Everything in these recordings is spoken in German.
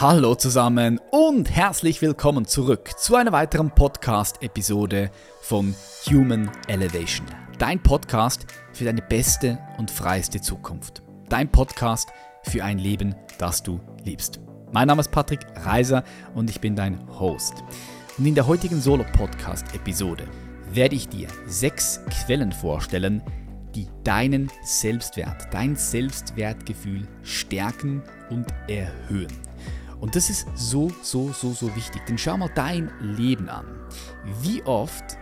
Hallo zusammen und herzlich willkommen zurück zu einer weiteren Podcast-Episode von Human Elevation. Dein Podcast für deine beste und freiste Zukunft. Dein Podcast für ein Leben, das du liebst. Mein Name ist Patrick Reiser und ich bin dein Host. Und in der heutigen Solo-Podcast-Episode werde ich dir sechs Quellen vorstellen, die deinen Selbstwert, dein Selbstwertgefühl stärken und erhöhen. Und das ist so, so, so, so wichtig. Denn schau mal dein Leben an. Wie oft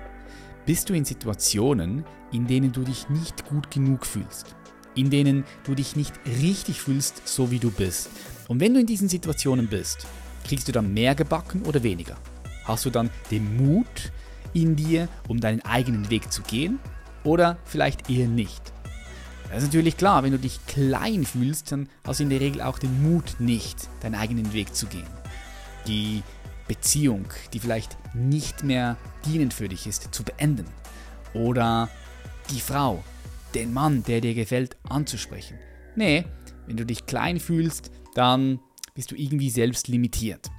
bist du in Situationen, in denen du dich nicht gut genug fühlst? In denen du dich nicht richtig fühlst, so wie du bist. Und wenn du in diesen Situationen bist, kriegst du dann mehr gebacken oder weniger? Hast du dann den Mut in dir, um deinen eigenen Weg zu gehen? Oder vielleicht eher nicht? Das ist natürlich klar, wenn du dich klein fühlst, dann hast du in der Regel auch den Mut nicht, deinen eigenen Weg zu gehen. Die Beziehung, die vielleicht nicht mehr dienend für dich ist, zu beenden. Oder die Frau, den Mann, der dir gefällt, anzusprechen. Nee, wenn du dich klein fühlst, dann bist du irgendwie selbst limitiert.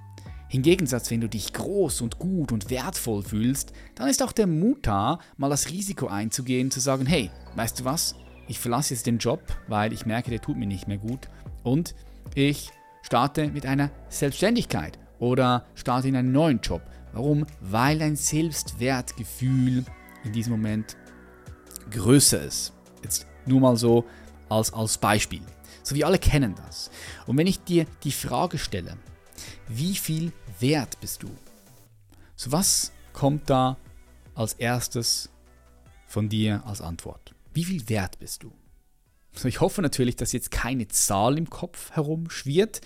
Hingegen, wenn du dich groß und gut und wertvoll fühlst, dann ist auch der Mut da, mal das Risiko einzugehen, zu sagen, hey, weißt du was, ich verlasse jetzt den Job, weil ich merke, der tut mir nicht mehr gut und ich starte mit einer Selbstständigkeit oder starte in einen neuen Job. Warum? Weil dein Selbstwertgefühl in diesem Moment größer ist. Jetzt nur mal so als, als Beispiel. So, wir alle kennen das. Und wenn ich dir die Frage stelle, wie viel wert bist du? So, was kommt da als erstes von dir als Antwort? Wie viel wert bist du? Ich hoffe natürlich, dass jetzt keine Zahl im Kopf herumschwirrt,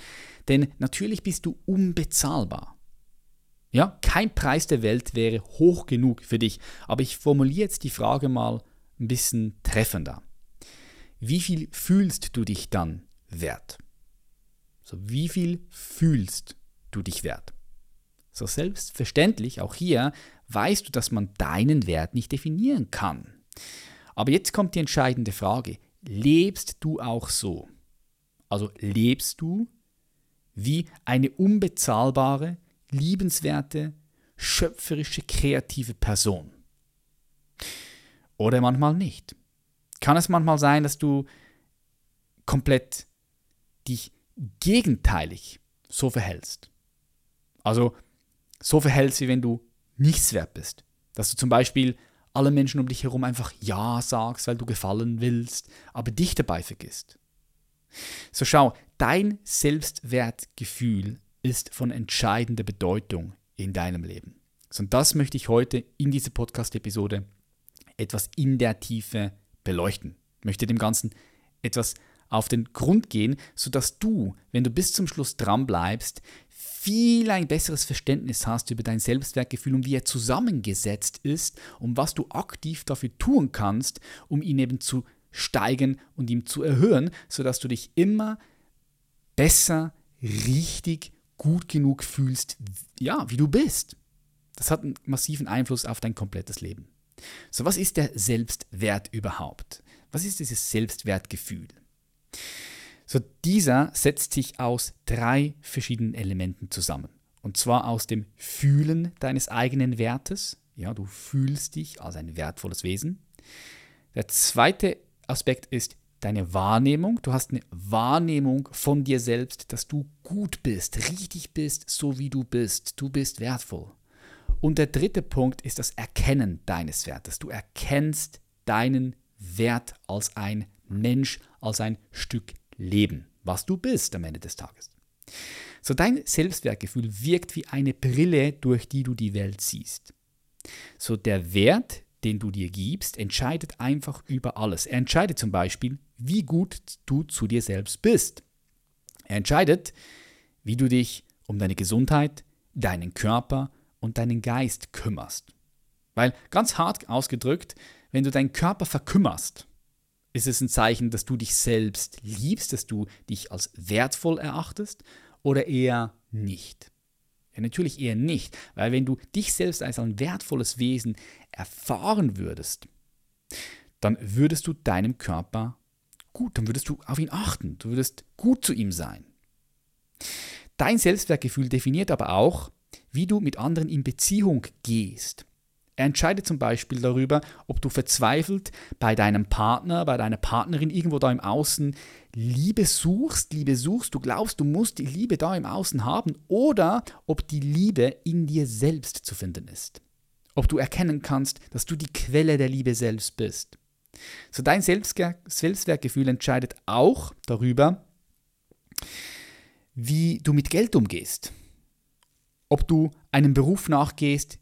denn natürlich bist du unbezahlbar. Ja, kein Preis der Welt wäre hoch genug für dich, aber ich formuliere jetzt die Frage mal ein bisschen treffender. Wie viel fühlst du dich dann wert? So, wie viel fühlst du dich wert? So selbstverständlich, auch hier weißt du, dass man deinen Wert nicht definieren kann. Aber jetzt kommt die entscheidende Frage. Lebst du auch so? Also lebst du wie eine unbezahlbare, liebenswerte, schöpferische, kreative Person? Oder manchmal nicht. Kann es manchmal sein, dass du komplett dich gegenteilig so verhältst? Also so verhältst, wie wenn du nichts wert bist. Dass du zum Beispiel alle Menschen um dich herum einfach Ja sagst, weil du gefallen willst, aber dich dabei vergisst. So schau, dein Selbstwertgefühl ist von entscheidender Bedeutung in deinem Leben. Und das möchte ich heute in dieser Podcast-Episode etwas in der Tiefe beleuchten. Ich möchte dem Ganzen etwas auf den Grund gehen, sodass du, wenn du bis zum Schluss dran bleibst, viel ein besseres Verständnis hast über dein Selbstwertgefühl und wie er zusammengesetzt ist und was du aktiv dafür tun kannst, um ihn eben zu steigen und ihm zu erhöhen, sodass du dich immer besser, richtig, gut genug fühlst, ja, wie du bist. Das hat einen massiven Einfluss auf dein komplettes Leben. So, was ist der Selbstwert überhaupt? Was ist dieses Selbstwertgefühl? So, dieser setzt sich aus drei verschiedenen Elementen zusammen. Und zwar aus dem Fühlen deines eigenen Wertes. Ja, du fühlst dich als ein wertvolles Wesen. Der zweite Aspekt ist deine Wahrnehmung. Du hast eine Wahrnehmung von dir selbst, dass du gut bist, richtig bist, so wie du bist. Du bist wertvoll. Und der dritte Punkt ist das Erkennen deines Wertes. Du erkennst deinen Wert als ein Mensch, als ein Stück Leben, was du bist am Ende des Tages. So dein Selbstwertgefühl wirkt wie eine Brille, durch die du die Welt siehst. So der Wert, den du dir gibst, entscheidet einfach über alles. Er entscheidet zum Beispiel, wie gut du zu dir selbst bist. Er entscheidet, wie du dich um deine Gesundheit, deinen Körper und deinen Geist kümmerst. Weil ganz hart ausgedrückt, wenn du deinen Körper verkümmerst, ist es ein Zeichen, dass du dich selbst liebst, dass du dich als wertvoll erachtest oder eher nicht? Ja, natürlich eher nicht, weil wenn du dich selbst als ein wertvolles Wesen erfahren würdest, dann würdest du deinem Körper gut, dann würdest du auf ihn achten, du würdest gut zu ihm sein. Dein Selbstwertgefühl definiert aber auch, wie du mit anderen in Beziehung gehst. Er entscheidet zum Beispiel darüber, ob du verzweifelt bei deinem Partner, bei deiner Partnerin irgendwo da im Außen Liebe suchst, Liebe suchst, du glaubst, du musst die Liebe da im Außen haben, oder ob die Liebe in dir selbst zu finden ist. Ob du erkennen kannst, dass du die Quelle der Liebe selbst bist. So dein Selbstwertgefühl entscheidet auch darüber, wie du mit Geld umgehst. Ob du einem Beruf nachgehst,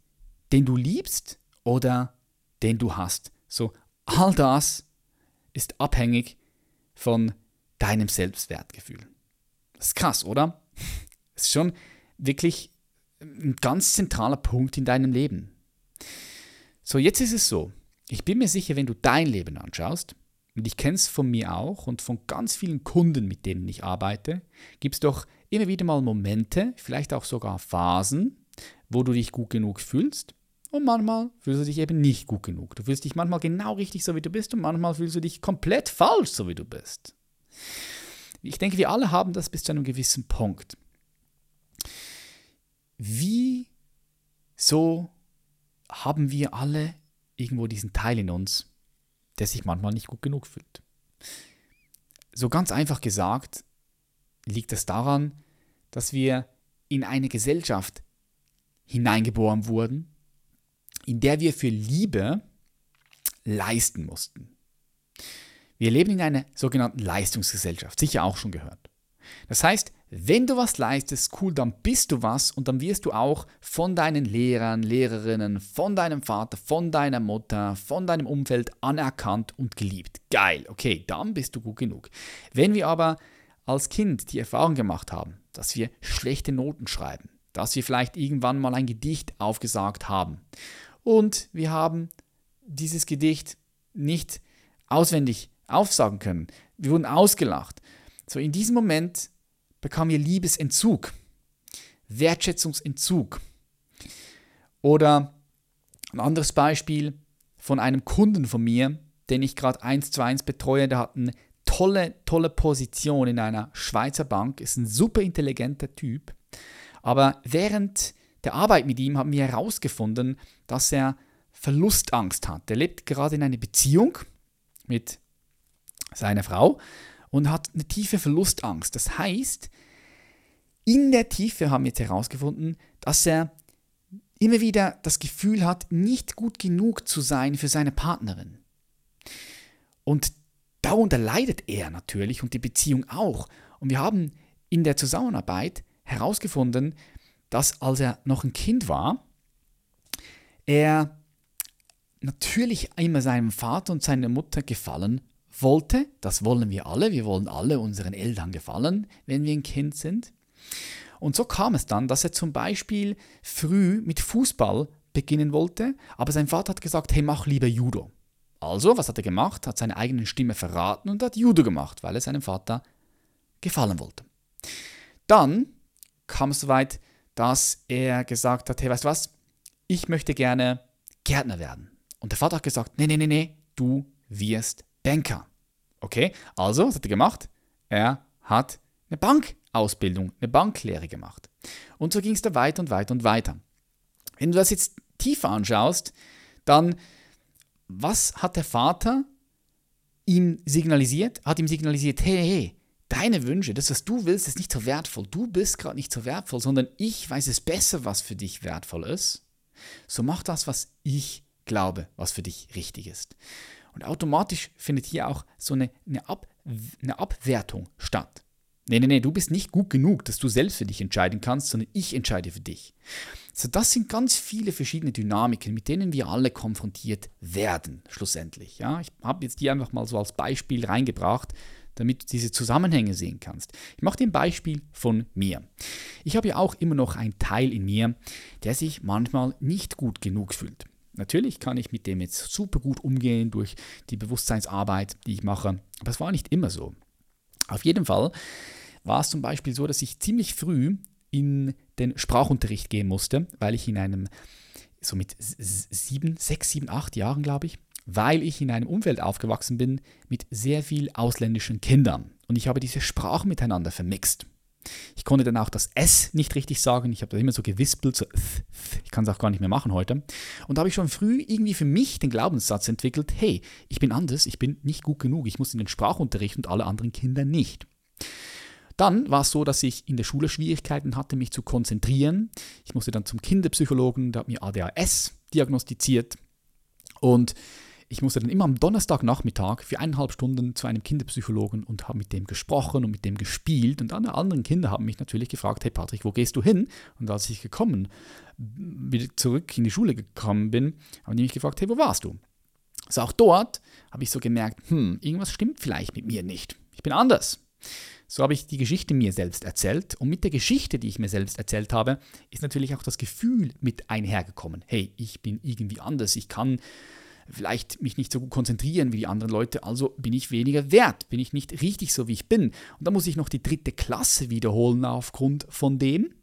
den du liebst oder den du hast. So, all das ist abhängig von deinem Selbstwertgefühl. Das ist krass, oder? Das ist schon wirklich ein ganz zentraler Punkt in deinem Leben. So, jetzt ist es so. Ich bin mir sicher, wenn du dein Leben anschaust, und ich kenne es von mir auch und von ganz vielen Kunden, mit denen ich arbeite, gibt es doch immer wieder mal Momente, vielleicht auch sogar Phasen, wo du dich gut genug fühlst und manchmal fühlst du dich eben nicht gut genug. Du fühlst dich manchmal genau richtig so, wie du bist und manchmal fühlst du dich komplett falsch, so wie du bist. Ich denke, wir alle haben das bis zu einem gewissen Punkt. Wie so haben wir alle irgendwo diesen Teil in uns, der sich manchmal nicht gut genug fühlt. So ganz einfach gesagt liegt es daran, dass wir in eine Gesellschaft hineingeboren wurden, in der wir für Liebe leisten mussten. Wir leben in einer sogenannten Leistungsgesellschaft, sicher auch schon gehört. Das heißt, wenn du was leistest, cool, dann bist du was und dann wirst du auch von deinen Lehrern, Lehrerinnen, von deinem Vater, von deiner Mutter, von deinem Umfeld anerkannt und geliebt. Geil, okay, dann bist du gut genug. Wenn wir aber als Kind die Erfahrung gemacht haben, dass wir schlechte Noten schreiben, dass wir vielleicht irgendwann mal ein Gedicht aufgesagt haben und wir haben dieses Gedicht nicht auswendig aufsagen können, wir wurden ausgelacht. So in diesem Moment bekam ihr Liebesentzug, Wertschätzungsentzug. Oder ein anderes Beispiel von einem Kunden von mir, den ich gerade eins zu eins betreue, der hat eine tolle, tolle Position in einer Schweizer Bank, ist ein super intelligenter Typ. Aber während der Arbeit mit ihm haben wir herausgefunden, dass er Verlustangst hat. Er lebt gerade in einer Beziehung mit seiner Frau und hat eine tiefe Verlustangst. Das heißt, in der Tiefe haben wir jetzt herausgefunden, dass er immer wieder das Gefühl hat, nicht gut genug zu sein für seine Partnerin. Und darunter leidet er natürlich und die Beziehung auch. Und wir haben in der Zusammenarbeit herausgefunden, dass als er noch ein Kind war, er natürlich immer seinem Vater und seiner Mutter gefallen wollte, das wollen wir alle, wir wollen alle unseren Eltern gefallen, wenn wir ein Kind sind. Und so kam es dann, dass er zum Beispiel früh mit Fußball beginnen wollte, aber sein Vater hat gesagt, hey, mach lieber Judo. Also, was hat er gemacht? Hat seine eigene Stimme verraten und hat Judo gemacht, weil er seinem Vater gefallen wollte. Dann kam es soweit, dass er gesagt hat, hey, weißt du was? Ich möchte gerne Gärtner werden. Und der Vater hat gesagt, nee, nee, nee, nee, du wirst Banker. Okay, also, was hat er gemacht? Er hat eine Bankausbildung, eine Banklehre gemacht. Und so ging es da weiter und weiter und weiter. Wenn du das jetzt tiefer anschaust, dann, was hat der Vater ihm signalisiert? Hat ihm signalisiert, hey, hey, deine Wünsche, das, was du willst, ist nicht so wertvoll. Du bist gerade nicht so wertvoll, sondern ich weiß es besser, was für dich wertvoll ist. So mach das, was ich glaube, was für dich richtig ist. Und automatisch findet hier auch so eine, eine, Ab, eine Abwertung statt. Nee, nee, nee, du bist nicht gut genug, dass du selbst für dich entscheiden kannst, sondern ich entscheide für dich. So, das sind ganz viele verschiedene Dynamiken, mit denen wir alle konfrontiert werden, schlussendlich. Ja, ich habe jetzt die einfach mal so als Beispiel reingebracht, damit du diese Zusammenhänge sehen kannst. Ich mache dir ein Beispiel von mir. Ich habe ja auch immer noch einen Teil in mir, der sich manchmal nicht gut genug fühlt. Natürlich kann ich mit dem jetzt super gut umgehen durch die Bewusstseinsarbeit, die ich mache, aber es war nicht immer so. Auf jeden Fall war es zum Beispiel so, dass ich ziemlich früh in den Sprachunterricht gehen musste, weil ich in einem, so mit sieben, sechs, sieben, acht Jahren, glaube ich, weil ich in einem Umfeld aufgewachsen bin mit sehr viel ausländischen Kindern. Und ich habe diese Sprachen miteinander vermixt. Ich konnte dann auch das S nicht richtig sagen. Ich habe da immer so gewispelt, so ich kann es auch gar nicht mehr machen heute. Und da habe ich schon früh irgendwie für mich den Glaubenssatz entwickelt, hey, ich bin anders, ich bin nicht gut genug, ich muss in den Sprachunterricht und alle anderen Kinder nicht. Dann war es so, dass ich in der Schule Schwierigkeiten hatte, mich zu konzentrieren. Ich musste dann zum Kinderpsychologen, der hat mir ADHS diagnostiziert. Und ich musste dann immer am Donnerstagnachmittag für eineinhalb Stunden zu einem Kinderpsychologen und habe mit dem gesprochen und mit dem gespielt. Und alle anderen Kinder haben mich natürlich gefragt, hey Patrick, wo gehst du hin? Und als ich gekommen, wieder zurück in die Schule gekommen bin, haben die mich gefragt, hey, wo warst du? Also auch dort habe ich so gemerkt, hm, irgendwas stimmt vielleicht mit mir nicht. Ich bin anders. So habe ich die Geschichte mir selbst erzählt und mit der Geschichte, die ich mir selbst erzählt habe, ist natürlich auch das Gefühl mit einhergekommen. Hey, ich bin irgendwie anders, ich kann vielleicht mich nicht so gut konzentrieren wie die anderen Leute, also bin ich weniger wert, bin ich nicht richtig so, wie ich bin. Und dann muss ich noch die dritte Klasse wiederholen aufgrund von dem,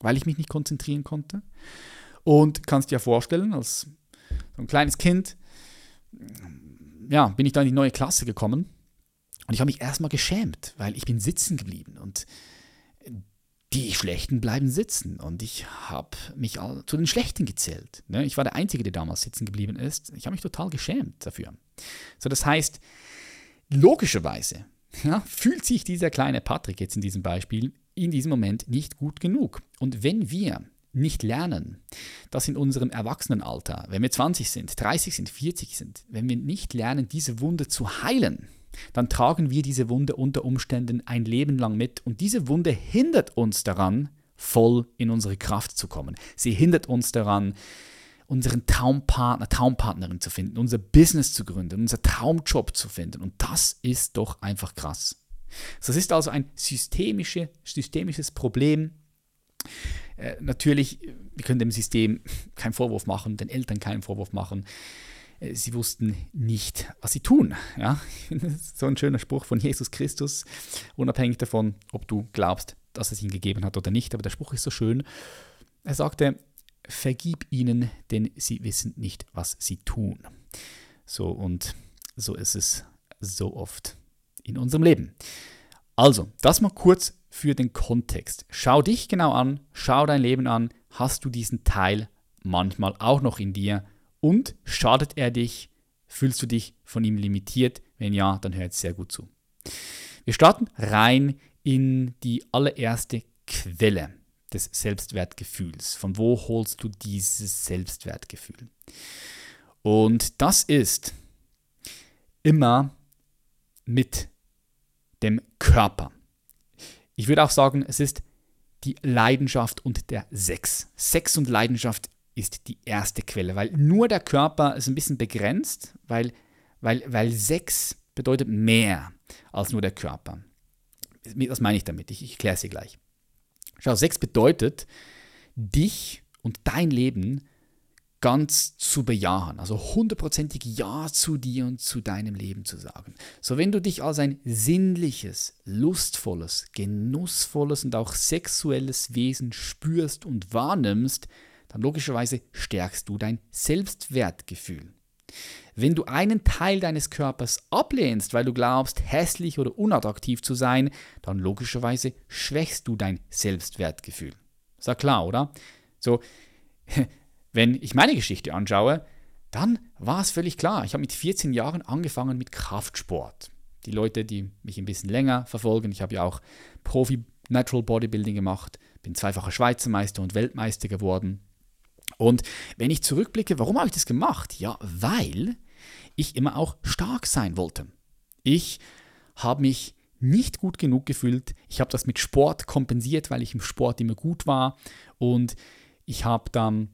weil ich mich nicht konzentrieren konnte. Und kannst dir ja vorstellen, als so ein kleines Kind, ja, bin ich dann in die neue Klasse gekommen und ich habe mich erstmal geschämt, weil ich bin sitzen geblieben und die Schlechten bleiben sitzen. Und ich habe mich zu den Schlechten gezählt. Ne? Ich war der Einzige, der damals sitzen geblieben ist. Ich habe mich total geschämt dafür. So, das heißt, logischerweise ja, fühlt sich dieser kleine Patrick jetzt in diesem Beispiel in diesem Moment nicht gut genug. Und wenn wir nicht lernen, dass in unserem Erwachsenenalter, wenn wir 20 sind, 30 sind, 40 sind, wenn wir nicht lernen, diese Wunde zu heilen, dann tragen wir diese Wunde unter Umständen ein Leben lang mit und diese Wunde hindert uns daran, voll in unsere Kraft zu kommen. Sie hindert uns daran, unseren Traumpartner, Traumpartnerin zu finden, unser Business zu gründen, unser Traumjob zu finden. Und das ist doch einfach krass. Das ist also ein systemische, systemisches Problem. Äh, natürlich, wir können dem System keinen Vorwurf machen, den Eltern keinen Vorwurf machen. Äh, sie wussten nicht, was sie tun. Ja? so ein schöner Spruch von Jesus Christus, unabhängig davon, ob du glaubst, dass es ihn gegeben hat oder nicht. Aber der Spruch ist so schön. Er sagte, vergib ihnen, denn sie wissen nicht, was sie tun. So und so ist es so oft in unserem Leben. Also, das mal kurz für den Kontext. Schau dich genau an, schau dein Leben an. Hast du diesen Teil manchmal auch noch in dir? Und schadet er dich? Fühlst du dich von ihm limitiert? Wenn ja, dann hör jetzt sehr gut zu. Wir starten rein in die allererste Quelle des Selbstwertgefühls. Von wo holst du dieses Selbstwertgefühl? Und das ist immer mit dem Körper. Ich würde auch sagen, es ist die Leidenschaft und der Sex. Sex und Leidenschaft ist die erste Quelle, weil nur der Körper ist ein bisschen begrenzt, weil, weil, weil Sex bedeutet mehr als nur der Körper. Was meine ich damit? Ich, ich kläre es dir gleich. Schau, Sex bedeutet, dich und dein Leben ganz zu bejahen, also hundertprozentig Ja zu dir und zu deinem Leben zu sagen. So wenn du dich als ein sinnliches, lustvolles, genussvolles und auch sexuelles Wesen spürst und wahrnimmst, dann logischerweise stärkst du dein Selbstwertgefühl. Wenn du einen Teil deines Körpers ablehnst, weil du glaubst, hässlich oder unattraktiv zu sein, dann logischerweise schwächst du dein Selbstwertgefühl. Ist ja klar, oder? So, wenn ich meine Geschichte anschaue, dann war es völlig klar. Ich habe mit 14 Jahren angefangen mit Kraftsport. Die Leute, die mich ein bisschen länger verfolgen, ich habe ja auch Profi Natural Bodybuilding gemacht, bin zweifacher Schweizer Meister und Weltmeister geworden. Und wenn ich zurückblicke, warum habe ich das gemacht? Ja, weil ich immer auch stark sein wollte. Ich habe mich nicht gut genug gefühlt. Ich habe das mit Sport kompensiert, weil ich im Sport immer gut war. Und ich habe dann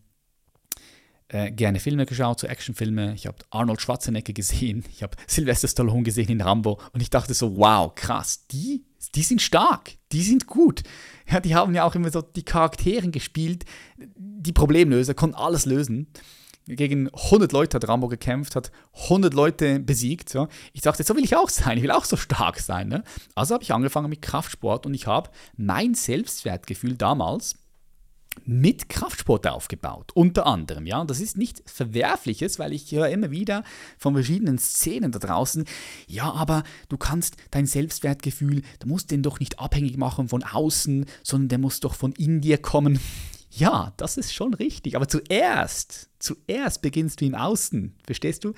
äh, gerne Filme geschaut, so Actionfilme. Ich habe Arnold Schwarzenegger gesehen. Ich habe Sylvester Stallone gesehen in Rambo. Und ich dachte so, wow, krass, die, die sind stark, die sind gut. Ja, die haben ja auch immer so die Charakteren gespielt, die Problemlöser, konnten alles lösen. Gegen 100 Leute hat Rambo gekämpft, hat 100 Leute besiegt. Ja. Ich dachte, so will ich auch sein, ich will auch so stark sein. Ne? Also habe ich angefangen mit Kraftsport und ich habe mein Selbstwertgefühl damals mit Kraftsport aufgebaut, unter anderem. Ja, das ist nicht Verwerfliches, weil ich höre immer wieder von verschiedenen Szenen da draußen, ja, aber du kannst dein Selbstwertgefühl, du musst den doch nicht abhängig machen von außen, sondern der muss doch von in dir kommen. Ja, das ist schon richtig, aber zuerst, zuerst beginnst du im Außen, verstehst du?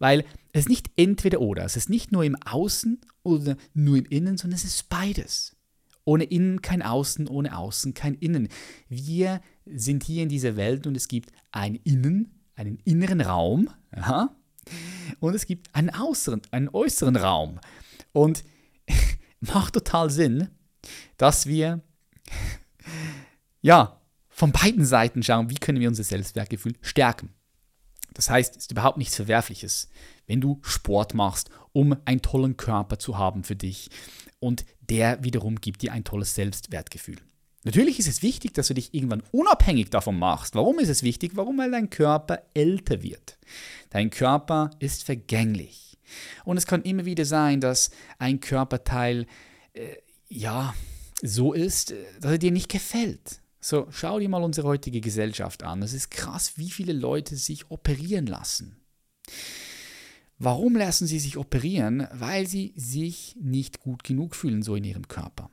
Weil es ist nicht entweder oder, es ist nicht nur im Außen oder nur im Innen, sondern es ist beides. Ohne Innen kein Außen, ohne Außen kein Innen. Wir sind hier in dieser Welt und es gibt ein Innen, einen inneren Raum, aha, und es gibt einen, äußeren, einen äußeren Raum. Und macht total Sinn, dass wir ja von beiden Seiten schauen, wie können wir unser Selbstwertgefühl stärken. Das heißt, es ist überhaupt nichts Verwerfliches, wenn du Sport machst, um einen tollen Körper zu haben für dich. Und der wiederum gibt dir ein tolles Selbstwertgefühl. Natürlich ist es wichtig, dass du dich irgendwann unabhängig davon machst. Warum ist es wichtig? Warum? Weil dein Körper älter wird. Dein Körper ist vergänglich. Und es kann immer wieder sein, dass ein Körperteil, äh, ja, so ist, äh, dass er dir nicht gefällt. So, schau dir mal unsere heutige Gesellschaft an. Es ist krass, wie viele Leute sich operieren lassen. Warum lassen sie sich operieren? Weil sie sich nicht gut genug fühlen, so in ihrem Körper.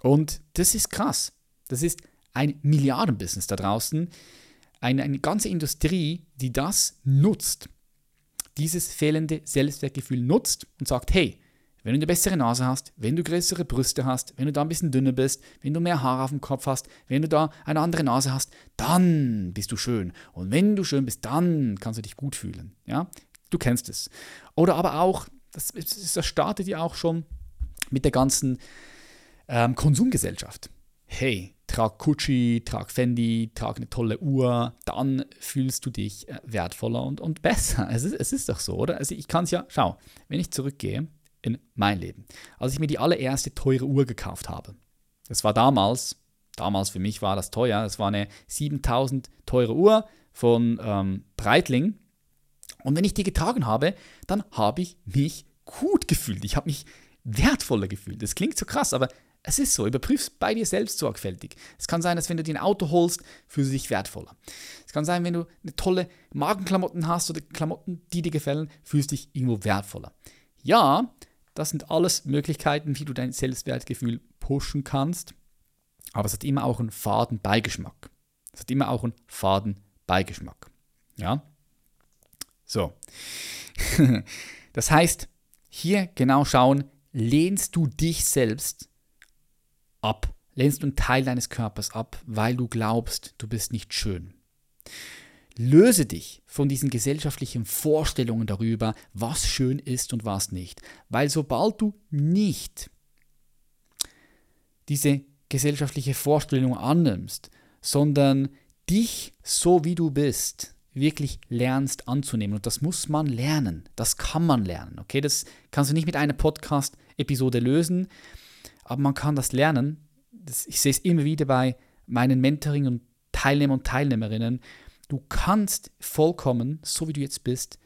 Und das ist krass. Das ist ein Milliardenbusiness da draußen. Eine, eine ganze Industrie, die das nutzt. Dieses fehlende Selbstwertgefühl nutzt und sagt, hey, wenn du eine bessere Nase hast, wenn du größere Brüste hast, wenn du da ein bisschen dünner bist, wenn du mehr Haare auf dem Kopf hast, wenn du da eine andere Nase hast, dann bist du schön. Und wenn du schön bist, dann kannst du dich gut fühlen. Ja? Du kennst es. Oder aber auch, das, das startet ja auch schon mit der ganzen ähm, Konsumgesellschaft. Hey, trag Gucci, trag Fendi, trag eine tolle Uhr, dann fühlst du dich äh, wertvoller und, und besser. Es ist, es ist doch so, oder? Also ich kann es ja, schau, wenn ich zurückgehe in mein Leben, als ich mir die allererste teure Uhr gekauft habe, das war damals, damals für mich war das teuer, das war eine 7000 teure Uhr von ähm, Breitling, und wenn ich die getragen habe, dann habe ich mich gut gefühlt. Ich habe mich wertvoller gefühlt. Das klingt so krass, aber es ist so. Überprüf es bei dir selbst sorgfältig. Es kann sein, dass wenn du dir ein Auto holst, fühlst du dich wertvoller. Es kann sein, wenn du eine tolle Magenklamotten hast oder Klamotten, die dir gefallen, fühlst du dich irgendwo wertvoller. Ja, das sind alles Möglichkeiten, wie du dein Selbstwertgefühl pushen kannst. Aber es hat immer auch einen faden Beigeschmack. Es hat immer auch einen faden Beigeschmack. Ja? So. das heißt, hier genau schauen, lehnst du dich selbst ab, lehnst du einen Teil deines Körpers ab, weil du glaubst, du bist nicht schön. Löse dich von diesen gesellschaftlichen Vorstellungen darüber, was schön ist und was nicht. Weil sobald du nicht diese gesellschaftliche Vorstellung annimmst, sondern dich so wie du bist, wirklich lernst anzunehmen. Und das muss man lernen. Das kann man lernen. Okay, das kannst du nicht mit einer Podcast-Episode lösen, aber man kann das lernen. Das, ich sehe es immer wieder bei meinen Mentoring und Teilnehmer und Teilnehmerinnen. Du kannst vollkommen, so wie du jetzt bist,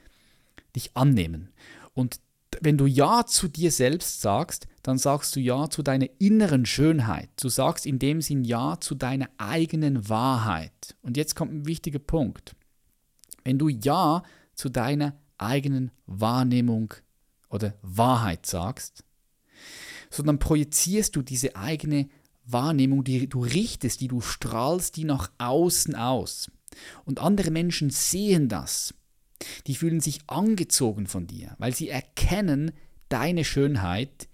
dich annehmen. Und wenn du Ja zu dir selbst sagst, dann sagst du Ja zu deiner inneren Schönheit. Du sagst in dem Sinn Ja zu deiner eigenen Wahrheit. Und jetzt kommt ein wichtiger Punkt. Wenn du Ja zu deiner eigenen Wahrnehmung oder Wahrheit sagst, sondern projizierst du diese eigene Wahrnehmung, die du richtest, die du strahlst, die nach außen aus. Und andere Menschen sehen das. Die fühlen sich angezogen von dir, weil sie erkennen deine Schönheit,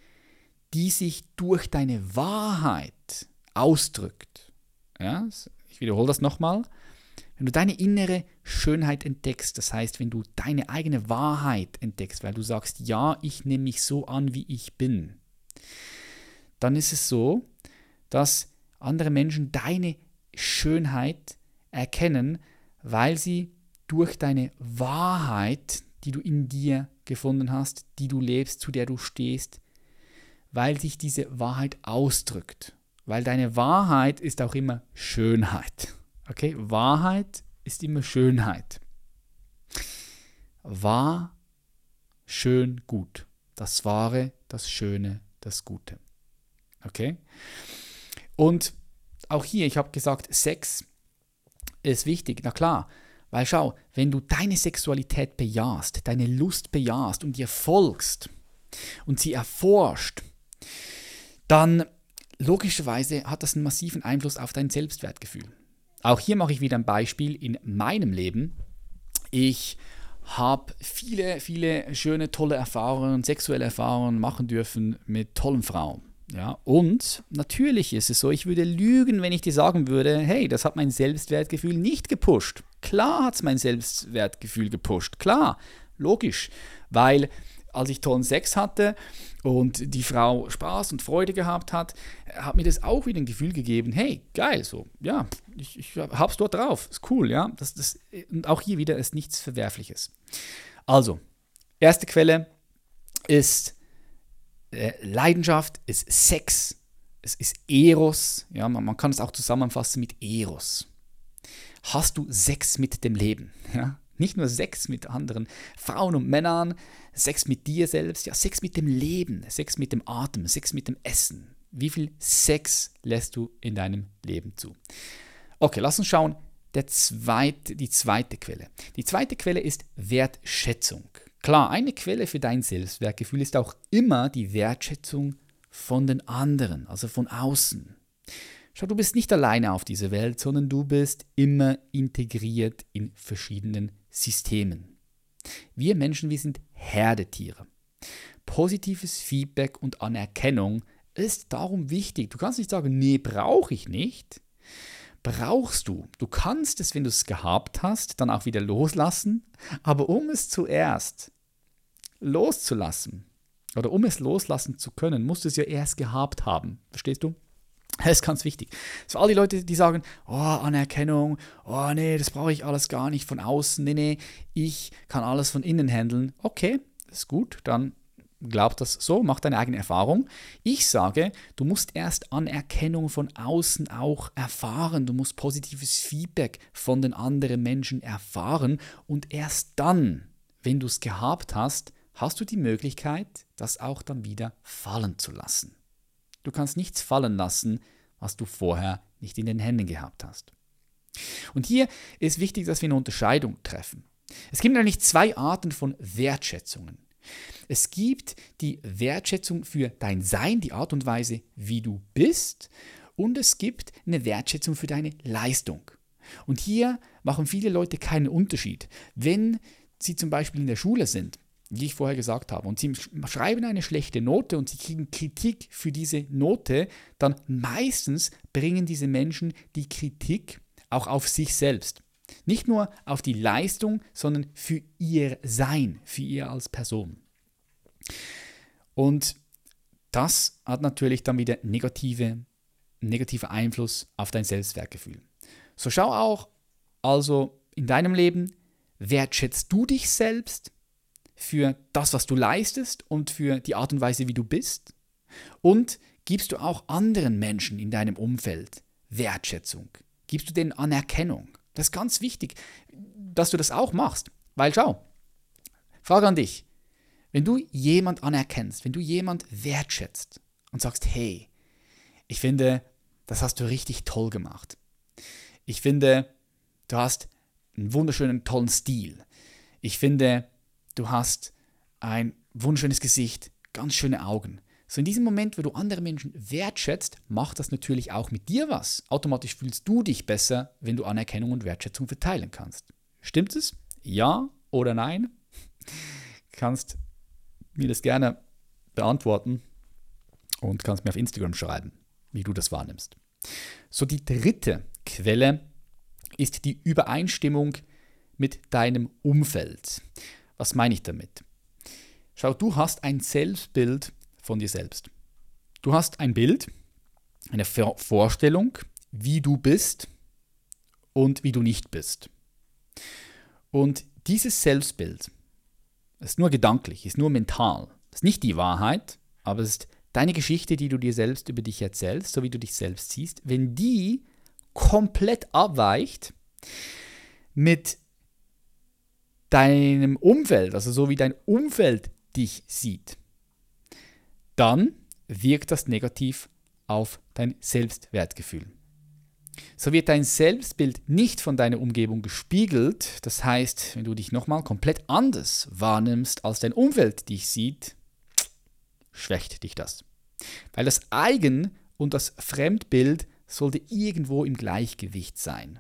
die sich durch deine Wahrheit ausdrückt. Ja, ich wiederhole das nochmal. Wenn du deine innere Schönheit entdeckst, das heißt, wenn du deine eigene Wahrheit entdeckst, weil du sagst, ja, ich nehme mich so an, wie ich bin, dann ist es so, dass andere Menschen deine Schönheit erkennen, weil sie durch deine Wahrheit, die du in dir gefunden hast, die du lebst, zu der du stehst, weil sich diese Wahrheit ausdrückt. Weil deine Wahrheit ist auch immer Schönheit. Okay, Wahrheit ist immer Schönheit. Wahr, schön, gut. Das Wahre, das Schöne, das Gute. Okay? Und auch hier, ich habe gesagt, Sex ist wichtig. Na klar, weil schau, wenn du deine Sexualität bejahst, deine Lust bejahst und ihr folgst und sie erforscht, dann logischerweise hat das einen massiven Einfluss auf dein Selbstwertgefühl. Auch hier mache ich wieder ein Beispiel in meinem Leben. Ich habe viele, viele schöne, tolle Erfahrungen, sexuelle Erfahrungen machen dürfen mit tollen Frauen. Ja, und natürlich ist es so, ich würde lügen, wenn ich dir sagen würde, hey, das hat mein Selbstwertgefühl nicht gepusht. Klar hat es mein Selbstwertgefühl gepusht, klar, logisch, weil als ich tollen Sex hatte und die Frau Spaß und Freude gehabt hat, hat mir das auch wieder ein Gefühl gegeben, hey, geil, so, ja, ich, ich hab's dort drauf, ist cool, ja, das, das, und auch hier wieder ist nichts Verwerfliches. Also, erste Quelle ist äh, Leidenschaft, ist Sex, es ist Eros, ja, man, man kann es auch zusammenfassen mit Eros. Hast du Sex mit dem Leben, ja, nicht nur Sex mit anderen Frauen und Männern, Sex mit dir selbst, ja, Sex mit dem Leben, Sex mit dem Atem, Sex mit dem Essen. Wie viel Sex lässt du in deinem Leben zu? Okay, lass uns schauen. Der zweite, die zweite Quelle. Die zweite Quelle ist Wertschätzung. Klar, eine Quelle für dein Selbstwertgefühl ist auch immer die Wertschätzung von den anderen, also von außen. Schau, du bist nicht alleine auf dieser Welt, sondern du bist immer integriert in verschiedenen Systemen. Wir Menschen, wir sind Herdetiere. Positives Feedback und Anerkennung ist darum wichtig. Du kannst nicht sagen, nee, brauche ich nicht. Brauchst du. Du kannst es, wenn du es gehabt hast, dann auch wieder loslassen. Aber um es zuerst loszulassen oder um es loslassen zu können, musst du es ja erst gehabt haben. Verstehst du? Das ist ganz wichtig. So all die Leute, die sagen, oh, Anerkennung, oh nee, das brauche ich alles gar nicht von außen, nee, nee, ich kann alles von innen handeln. Okay, ist gut, dann glaub das so, mach deine eigene Erfahrung. Ich sage, du musst erst Anerkennung von außen auch erfahren, du musst positives Feedback von den anderen Menschen erfahren und erst dann, wenn du es gehabt hast, hast du die Möglichkeit, das auch dann wieder fallen zu lassen. Du kannst nichts fallen lassen, was du vorher nicht in den Händen gehabt hast. Und hier ist wichtig, dass wir eine Unterscheidung treffen. Es gibt nämlich zwei Arten von Wertschätzungen. Es gibt die Wertschätzung für dein Sein, die Art und Weise, wie du bist, und es gibt eine Wertschätzung für deine Leistung. Und hier machen viele Leute keinen Unterschied. Wenn sie zum Beispiel in der Schule sind wie ich vorher gesagt habe, und sie schreiben eine schlechte Note und sie kriegen Kritik für diese Note, dann meistens bringen diese Menschen die Kritik auch auf sich selbst. Nicht nur auf die Leistung, sondern für ihr Sein, für ihr als Person. Und das hat natürlich dann wieder negative, negativer Einfluss auf dein Selbstwertgefühl. So schau auch also in deinem Leben, wertschätzt du dich selbst? Für das, was du leistest und für die Art und Weise, wie du bist? Und gibst du auch anderen Menschen in deinem Umfeld Wertschätzung? Gibst du denen Anerkennung? Das ist ganz wichtig, dass du das auch machst. Weil schau, Frage an dich. Wenn du jemand anerkennst, wenn du jemand wertschätzt und sagst, hey, ich finde, das hast du richtig toll gemacht. Ich finde, du hast einen wunderschönen, tollen Stil. Ich finde, du hast ein wunderschönes Gesicht, ganz schöne Augen. So in diesem Moment, wo du andere Menschen wertschätzt, macht das natürlich auch mit dir was. Automatisch fühlst du dich besser, wenn du Anerkennung und Wertschätzung verteilen kannst. Stimmt es? Ja oder nein? kannst mir das gerne beantworten und kannst mir auf Instagram schreiben, wie du das wahrnimmst. So die dritte Quelle ist die Übereinstimmung mit deinem Umfeld. Was meine ich damit? Schau, du hast ein Selbstbild von dir selbst. Du hast ein Bild, eine Vorstellung, wie du bist und wie du nicht bist. Und dieses Selbstbild ist nur gedanklich, ist nur mental. ist nicht die Wahrheit, aber es ist deine Geschichte, die du dir selbst über dich erzählst, so wie du dich selbst siehst. Wenn die komplett abweicht mit deinem Umfeld, also so wie dein Umfeld dich sieht, dann wirkt das negativ auf dein Selbstwertgefühl. so wird dein Selbstbild nicht von deiner Umgebung gespiegelt. Das heißt, wenn du dich nochmal komplett anders wahrnimmst, als dein Umfeld dich sieht, schwächt dich das. Weil das Eigen- und das Fremdbild sollte irgendwo im Gleichgewicht sein.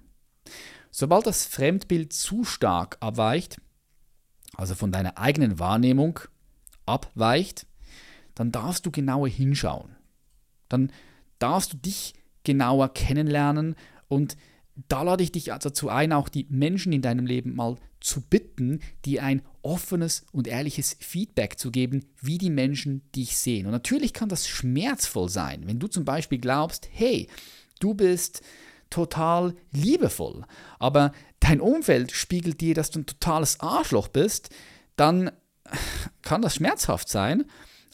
Sobald das Fremdbild zu stark abweicht, also von deiner eigenen Wahrnehmung abweicht, dann darfst du genauer hinschauen. Dann darfst du dich genauer kennenlernen und da lade ich dich also dazu ein, auch die Menschen in deinem Leben mal zu bitten, dir ein offenes und ehrliches Feedback zu geben, wie die Menschen dich sehen. Und natürlich kann das schmerzvoll sein, wenn du zum Beispiel glaubst, hey, du bist total liebevoll, aber dein Umfeld spiegelt dir, dass du ein totales Arschloch bist, dann kann das schmerzhaft sein,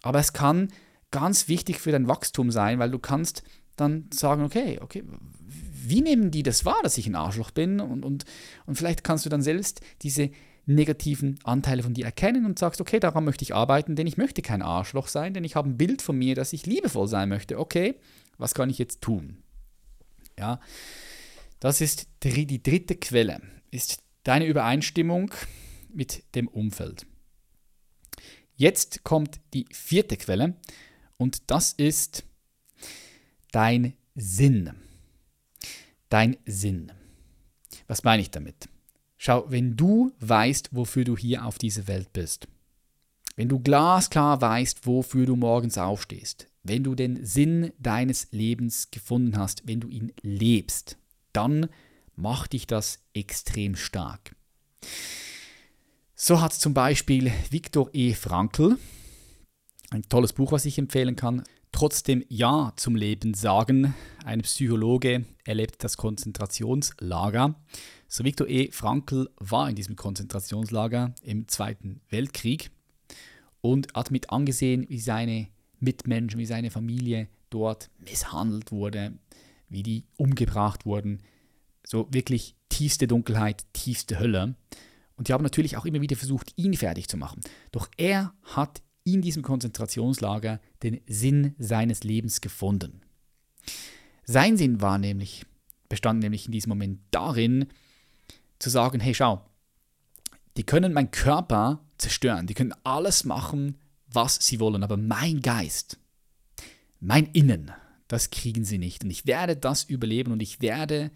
aber es kann ganz wichtig für dein Wachstum sein, weil du kannst dann sagen, okay, okay, wie nehmen die das wahr, dass ich ein Arschloch bin? Und, und, und vielleicht kannst du dann selbst diese negativen Anteile von dir erkennen und sagst, okay, daran möchte ich arbeiten, denn ich möchte kein Arschloch sein, denn ich habe ein Bild von mir, dass ich liebevoll sein möchte. Okay, was kann ich jetzt tun? Ja, das ist die, dritte Quelle, ist deine Übereinstimmung mit dem Umfeld. Jetzt kommt die vierte Quelle und das ist dein Sinn. Dein Sinn. Was meine ich damit? Schau, wenn du weißt, wofür du hier auf dieser Welt bist, wenn du glasklar weißt, wofür du morgens aufstehst, wenn du den Sinn deines Lebens gefunden hast, wenn du ihn lebst, dann macht dich das extrem stark. So hat zum Beispiel Viktor E. Frankl, ein tolles Buch, was ich empfehlen kann, trotzdem Ja zum Leben sagen. Ein Psychologe erlebt das Konzentrationslager. So Viktor E. Frankl war in diesem Konzentrationslager im Zweiten Weltkrieg und hat mit angesehen, wie seine Mitmenschen, wie seine Familie dort misshandelt wurde, wie die umgebracht wurden. So wirklich tiefste Dunkelheit, tiefste Hölle. Und die haben natürlich auch immer wieder versucht, ihn fertig zu machen. Doch er hat in diesem Konzentrationslager den Sinn seines Lebens gefunden. Sein Sinn war nämlich, bestand nämlich in diesem Moment darin, zu sagen, hey schau, die können meinen Körper zerstören, die können alles machen, was sie wollen, aber mein Geist, mein Innen, das kriegen sie nicht. Und ich werde das überleben und ich werde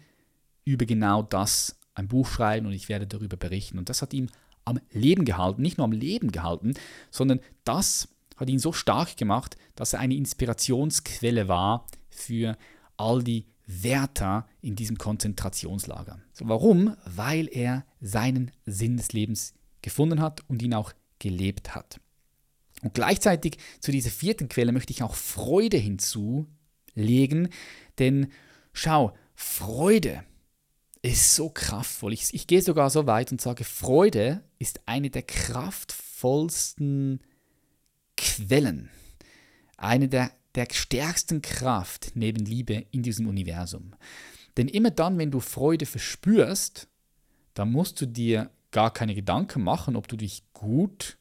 über genau das ein Buch schreiben und ich werde darüber berichten. Und das hat ihm am Leben gehalten, nicht nur am Leben gehalten, sondern das hat ihn so stark gemacht, dass er eine Inspirationsquelle war für all die Wärter in diesem Konzentrationslager. So, warum? Weil er seinen Sinn des Lebens gefunden hat und ihn auch gelebt hat. Und gleichzeitig zu dieser vierten Quelle möchte ich auch Freude hinzulegen, denn schau, Freude ist so kraftvoll. Ich, ich gehe sogar so weit und sage, Freude ist eine der kraftvollsten Quellen, eine der, der stärksten Kraft neben Liebe in diesem Universum. Denn immer dann, wenn du Freude verspürst, dann musst du dir gar keine Gedanken machen, ob du dich gut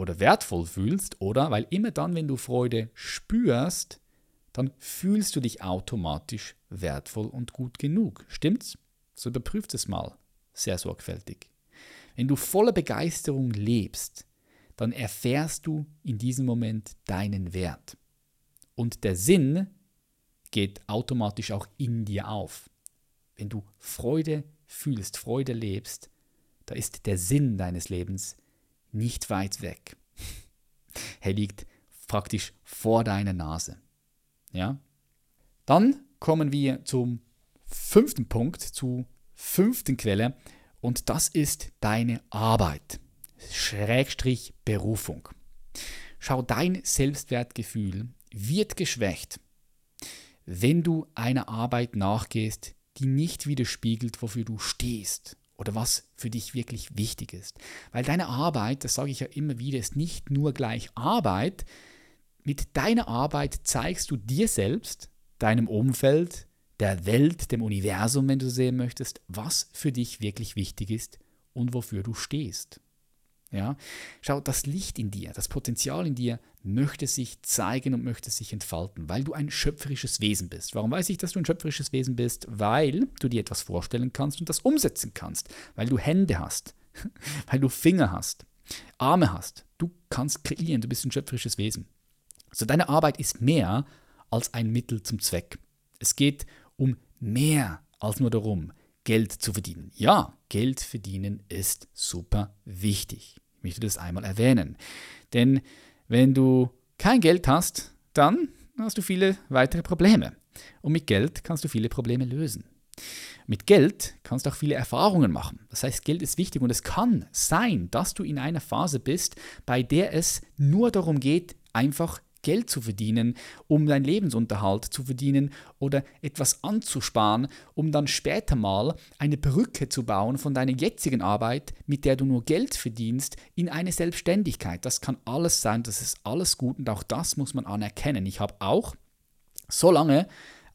oder wertvoll fühlst, oder? Weil immer dann, wenn du Freude spürst, dann fühlst du dich automatisch wertvoll und gut genug. Stimmt's? So überprüft es mal sehr sorgfältig. Wenn du voller Begeisterung lebst, dann erfährst du in diesem Moment deinen Wert. Und der Sinn geht automatisch auch in dir auf. Wenn du Freude fühlst, Freude lebst, da ist der Sinn deines Lebens nicht weit weg. er liegt praktisch vor deiner Nase. Ja? Dann kommen wir zum fünften Punkt, zur fünften Quelle und das ist deine Arbeit. Schrägstrich Berufung. Schau, dein Selbstwertgefühl wird geschwächt, wenn du einer Arbeit nachgehst, die nicht widerspiegelt, wofür du stehst oder was für dich wirklich wichtig ist. Weil deine Arbeit, das sage ich ja immer wieder, ist nicht nur gleich Arbeit. Mit deiner Arbeit zeigst du dir selbst, deinem Umfeld, der Welt, dem Universum, wenn du sehen möchtest, was für dich wirklich wichtig ist und wofür du stehst. Ja? Schau, das Licht in dir, das Potenzial in dir möchte sich zeigen und möchte sich entfalten, weil du ein schöpferisches Wesen bist. Warum weiß ich, dass du ein schöpferisches Wesen bist? Weil du dir etwas vorstellen kannst und das umsetzen kannst, weil du Hände hast, weil du Finger hast, Arme hast. Du kannst kreieren, du bist ein schöpferisches Wesen. Also deine Arbeit ist mehr als ein Mittel zum Zweck. Es geht um mehr als nur darum, Geld zu verdienen. Ja, Geld verdienen ist super wichtig. Ich möchte das einmal erwähnen. Denn wenn du kein Geld hast, dann hast du viele weitere Probleme. Und mit Geld kannst du viele Probleme lösen. Mit Geld kannst du auch viele Erfahrungen machen. Das heißt, Geld ist wichtig und es kann sein, dass du in einer Phase bist, bei der es nur darum geht, einfach Geld zu verdienen, um deinen Lebensunterhalt zu verdienen oder etwas anzusparen, um dann später mal eine Brücke zu bauen von deiner jetzigen Arbeit, mit der du nur Geld verdienst, in eine Selbstständigkeit. Das kann alles sein, das ist alles gut und auch das muss man anerkennen. Ich habe auch so lange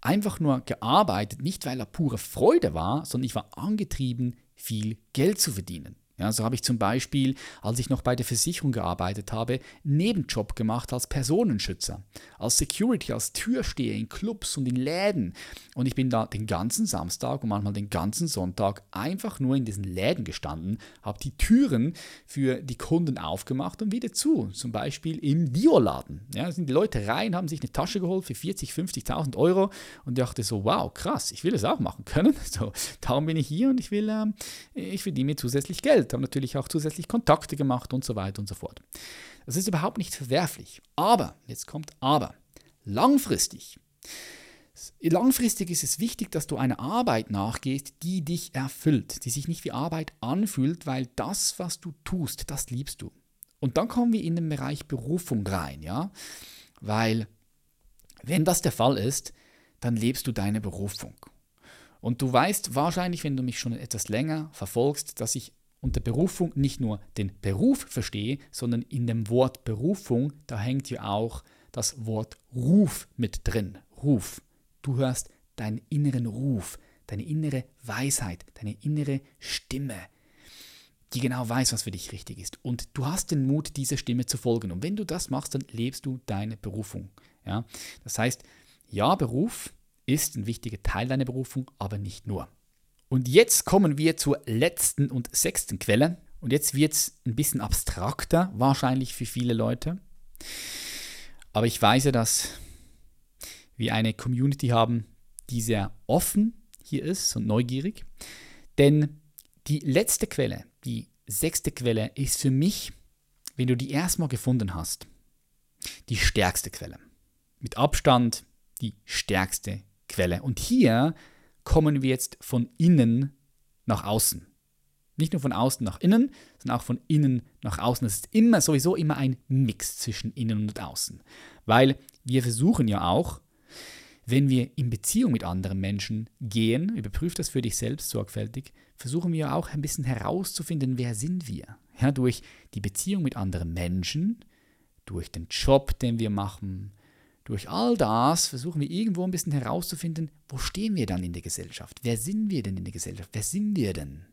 einfach nur gearbeitet, nicht weil er pure Freude war, sondern ich war angetrieben, viel Geld zu verdienen. Ja, so habe ich zum Beispiel, als ich noch bei der Versicherung gearbeitet habe, Nebenjob gemacht als Personenschützer, als Security, als Türsteher in Clubs und in Läden. Und ich bin da den ganzen Samstag und manchmal den ganzen Sonntag einfach nur in diesen Läden gestanden, habe die Türen für die Kunden aufgemacht und wieder zu. Zum Beispiel im Dioladen. Ja, da sind die Leute rein, haben sich eine Tasche geholt für 40, 50.000 Euro und dachte so, wow, krass, ich will das auch machen können. So, darum bin ich hier und ich will, ähm, ich verdiene mir zusätzlich Geld. Welt, haben natürlich auch zusätzlich Kontakte gemacht und so weiter und so fort. Das ist überhaupt nicht verwerflich. Aber, jetzt kommt aber, langfristig. Langfristig ist es wichtig, dass du einer Arbeit nachgehst, die dich erfüllt, die sich nicht wie Arbeit anfühlt, weil das, was du tust, das liebst du. Und dann kommen wir in den Bereich Berufung rein, ja? Weil, wenn das der Fall ist, dann lebst du deine Berufung. Und du weißt wahrscheinlich, wenn du mich schon etwas länger verfolgst, dass ich unter Berufung nicht nur den Beruf verstehe, sondern in dem Wort Berufung, da hängt ja auch das Wort Ruf mit drin. Ruf. Du hörst deinen inneren Ruf, deine innere Weisheit, deine innere Stimme, die genau weiß, was für dich richtig ist. Und du hast den Mut, dieser Stimme zu folgen. Und wenn du das machst, dann lebst du deine Berufung. Ja? Das heißt, ja, Beruf ist ein wichtiger Teil deiner Berufung, aber nicht nur. Und jetzt kommen wir zur letzten und sechsten Quelle. Und jetzt wird es ein bisschen abstrakter, wahrscheinlich für viele Leute. Aber ich weiß ja, dass wir eine Community haben, die sehr offen hier ist und neugierig. Denn die letzte Quelle, die sechste Quelle, ist für mich, wenn du die erstmal gefunden hast, die stärkste Quelle. Mit Abstand die stärkste Quelle. Und hier kommen wir jetzt von innen nach außen. Nicht nur von außen nach innen, sondern auch von innen nach außen. Das ist immer sowieso immer ein Mix zwischen innen und außen. Weil wir versuchen ja auch, wenn wir in Beziehung mit anderen Menschen gehen, überprüf das für dich selbst sorgfältig, versuchen wir auch ein bisschen herauszufinden, wer sind wir. Ja, durch die Beziehung mit anderen Menschen, durch den Job, den wir machen, durch all das versuchen wir irgendwo ein bisschen herauszufinden, wo stehen wir dann in der Gesellschaft? Wer sind wir denn in der Gesellschaft? Wer sind wir denn?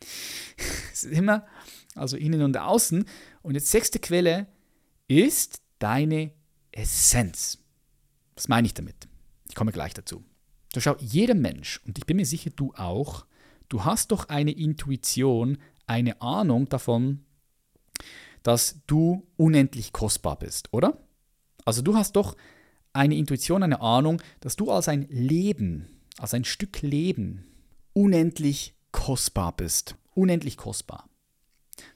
Es ist immer, also innen und außen. Und jetzt sechste Quelle ist deine Essenz. Was meine ich damit? Ich komme gleich dazu. So schau, jeder Mensch, und ich bin mir sicher, du auch, du hast doch eine Intuition, eine Ahnung davon, dass du unendlich kostbar bist, oder? Also du hast doch eine Intuition, eine Ahnung, dass du als ein Leben, als ein Stück Leben unendlich kostbar bist. Unendlich kostbar.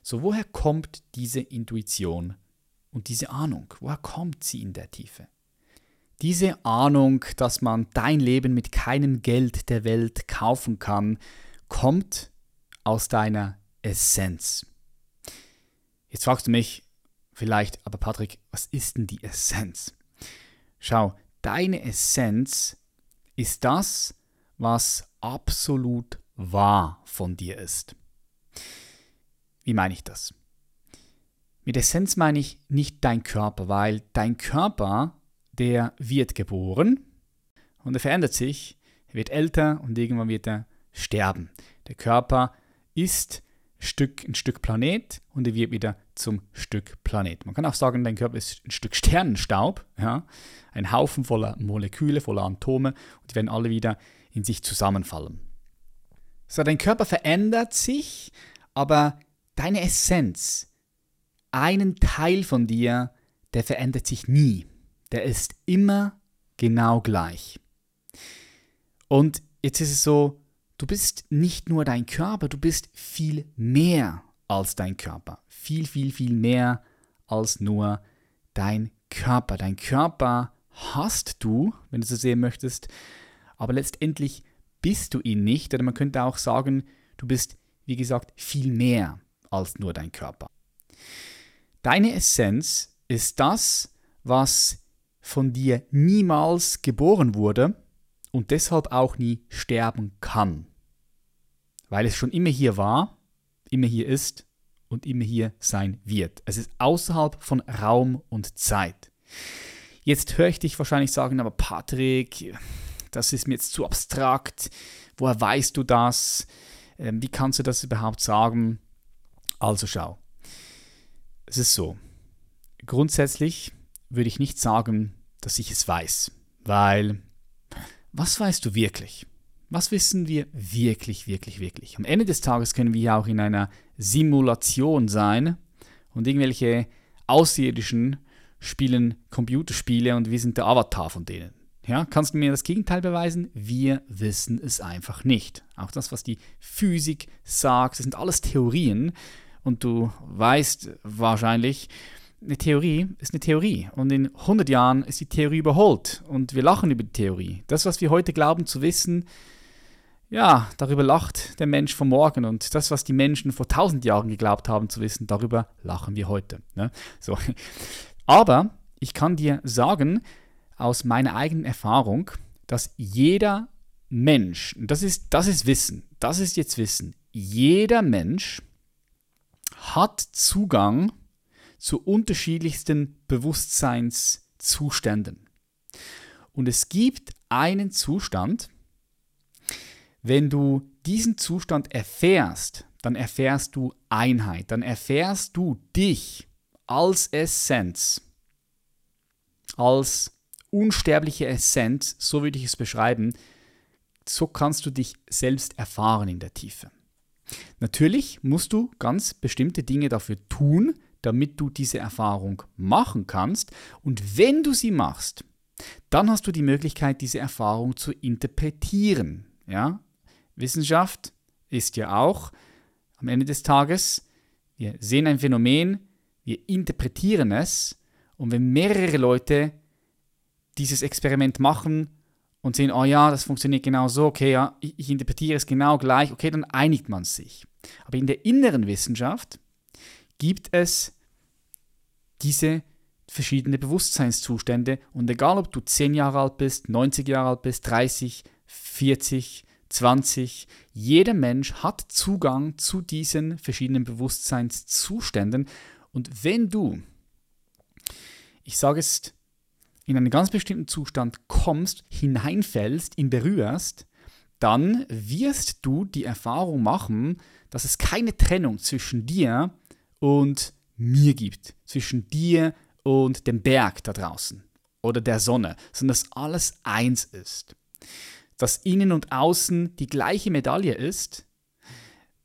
So, woher kommt diese Intuition und diese Ahnung? Woher kommt sie in der Tiefe? Diese Ahnung, dass man dein Leben mit keinem Geld der Welt kaufen kann, kommt aus deiner Essenz. Jetzt fragst du mich vielleicht, aber Patrick, was ist denn die Essenz? Schau, deine Essenz ist das, was absolut wahr von dir ist. Wie meine ich das? Mit Essenz meine ich nicht dein Körper, weil dein Körper, der wird geboren und er verändert sich, er wird älter und irgendwann wird er sterben. Der Körper ist Stück, ein Stück Planet und er wird wieder zum Stück Planet. Man kann auch sagen, dein Körper ist ein Stück Sternenstaub, ja? ein Haufen voller Moleküle, voller Atome und die werden alle wieder in sich zusammenfallen. So, dein Körper verändert sich, aber deine Essenz, einen Teil von dir, der verändert sich nie. Der ist immer genau gleich. Und jetzt ist es so, du bist nicht nur dein Körper, du bist viel mehr als dein Körper. Viel, viel, viel mehr als nur dein Körper. Dein Körper hast du, wenn du so sehen möchtest, aber letztendlich bist du ihn nicht. Oder man könnte auch sagen, du bist, wie gesagt, viel mehr als nur dein Körper. Deine Essenz ist das, was von dir niemals geboren wurde und deshalb auch nie sterben kann. Weil es schon immer hier war, immer hier ist und immer hier sein wird. Es ist außerhalb von Raum und Zeit. Jetzt höre ich dich wahrscheinlich sagen, aber Patrick, das ist mir jetzt zu abstrakt. Woher weißt du das? Ähm, wie kannst du das überhaupt sagen? Also schau. Es ist so. Grundsätzlich würde ich nicht sagen, dass ich es weiß, weil was weißt du wirklich? Was wissen wir wirklich, wirklich, wirklich? Am Ende des Tages können wir ja auch in einer Simulation sein und irgendwelche Außerirdischen spielen Computerspiele und wir sind der Avatar von denen. Ja, kannst du mir das Gegenteil beweisen? Wir wissen es einfach nicht. Auch das, was die Physik sagt, das sind alles Theorien. Und du weißt wahrscheinlich, eine Theorie ist eine Theorie. Und in 100 Jahren ist die Theorie überholt. Und wir lachen über die Theorie. Das, was wir heute glauben zu wissen, ja, darüber lacht der Mensch von morgen. Und das, was die Menschen vor 1000 Jahren geglaubt haben zu wissen, darüber lachen wir heute. Ne? So. Aber ich kann dir sagen, aus meiner eigenen Erfahrung, dass jeder Mensch, das ist, das ist Wissen, das ist jetzt Wissen, jeder Mensch hat Zugang zu unterschiedlichsten Bewusstseinszuständen. Und es gibt einen Zustand, wenn du diesen Zustand erfährst, dann erfährst du Einheit, dann erfährst du dich als Essenz, als unsterbliche Essenz, so würde ich es beschreiben, so kannst du dich selbst erfahren in der Tiefe. Natürlich musst du ganz bestimmte Dinge dafür tun, damit du diese Erfahrung machen kannst. Und wenn du sie machst, dann hast du die Möglichkeit, diese Erfahrung zu interpretieren. Ja? Wissenschaft ist ja auch am Ende des Tages, wir sehen ein Phänomen, wir interpretieren es und wenn mehrere Leute dieses Experiment machen und sehen, oh ja, das funktioniert genau so, okay, ja, ich, interpretiere es genau gleich, okay, dann einigt man sich. Aber in der inneren Wissenschaft gibt es diese verschiedenen Bewusstseinszustände und egal ob du 10 Jahre alt bist, 90 Jahre alt bist, 30, 40, 20, jeder Mensch hat Zugang zu diesen verschiedenen Bewusstseinszuständen und wenn du, ich sage es in einen ganz bestimmten Zustand kommst, hineinfällst, ihn berührst, dann wirst du die Erfahrung machen, dass es keine Trennung zwischen dir und mir gibt, zwischen dir und dem Berg da draußen oder der Sonne, sondern dass alles eins ist. Dass innen und außen die gleiche Medaille ist,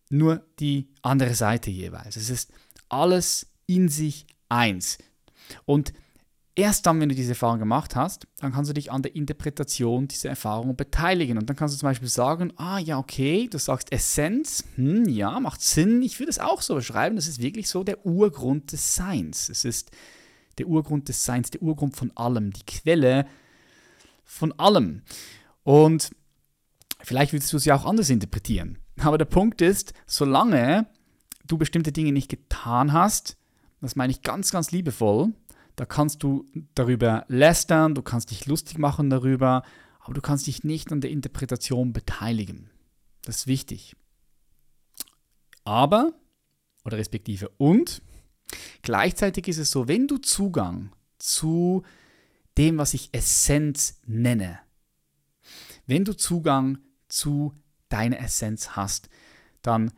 nur die andere Seite jeweils. Es ist alles in sich eins. Und Erst dann, wenn du diese Erfahrung gemacht hast, dann kannst du dich an der Interpretation dieser Erfahrung beteiligen. Und dann kannst du zum Beispiel sagen, ah ja, okay, du sagst Essenz, hm, ja, macht Sinn, ich würde es auch so beschreiben, das ist wirklich so der Urgrund des Seins. Es ist der Urgrund des Seins, der Urgrund von allem, die Quelle von allem. Und vielleicht würdest du es ja auch anders interpretieren. Aber der Punkt ist, solange du bestimmte Dinge nicht getan hast, das meine ich ganz, ganz liebevoll, da kannst du darüber lästern, du kannst dich lustig machen darüber, aber du kannst dich nicht an der Interpretation beteiligen. Das ist wichtig. Aber, oder respektive und, gleichzeitig ist es so, wenn du Zugang zu dem, was ich Essenz nenne, wenn du Zugang zu deiner Essenz hast, dann